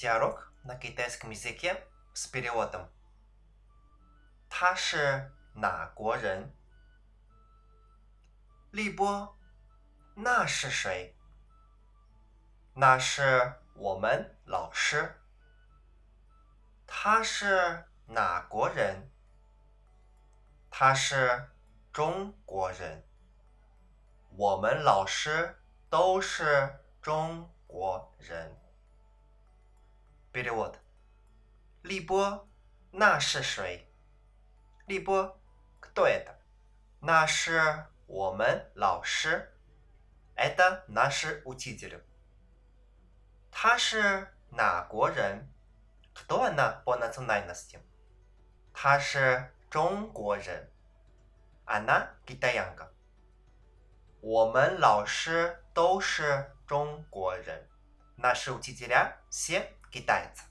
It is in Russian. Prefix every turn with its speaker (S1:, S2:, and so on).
S1: Диалог на китайском языке с переводом. 他是哪国人？立波，那是谁？那是我们老师。他是哪国人？他是中国人。我们老师都是中国人。 Перевод. 立波，那是谁？立波，кто это？那是我们老师。Это наши учитель。他是哪国人？Кто она по национальности？他是中国人。Она китаянка。我们老师都是中国人。Наши учителя все 给带走。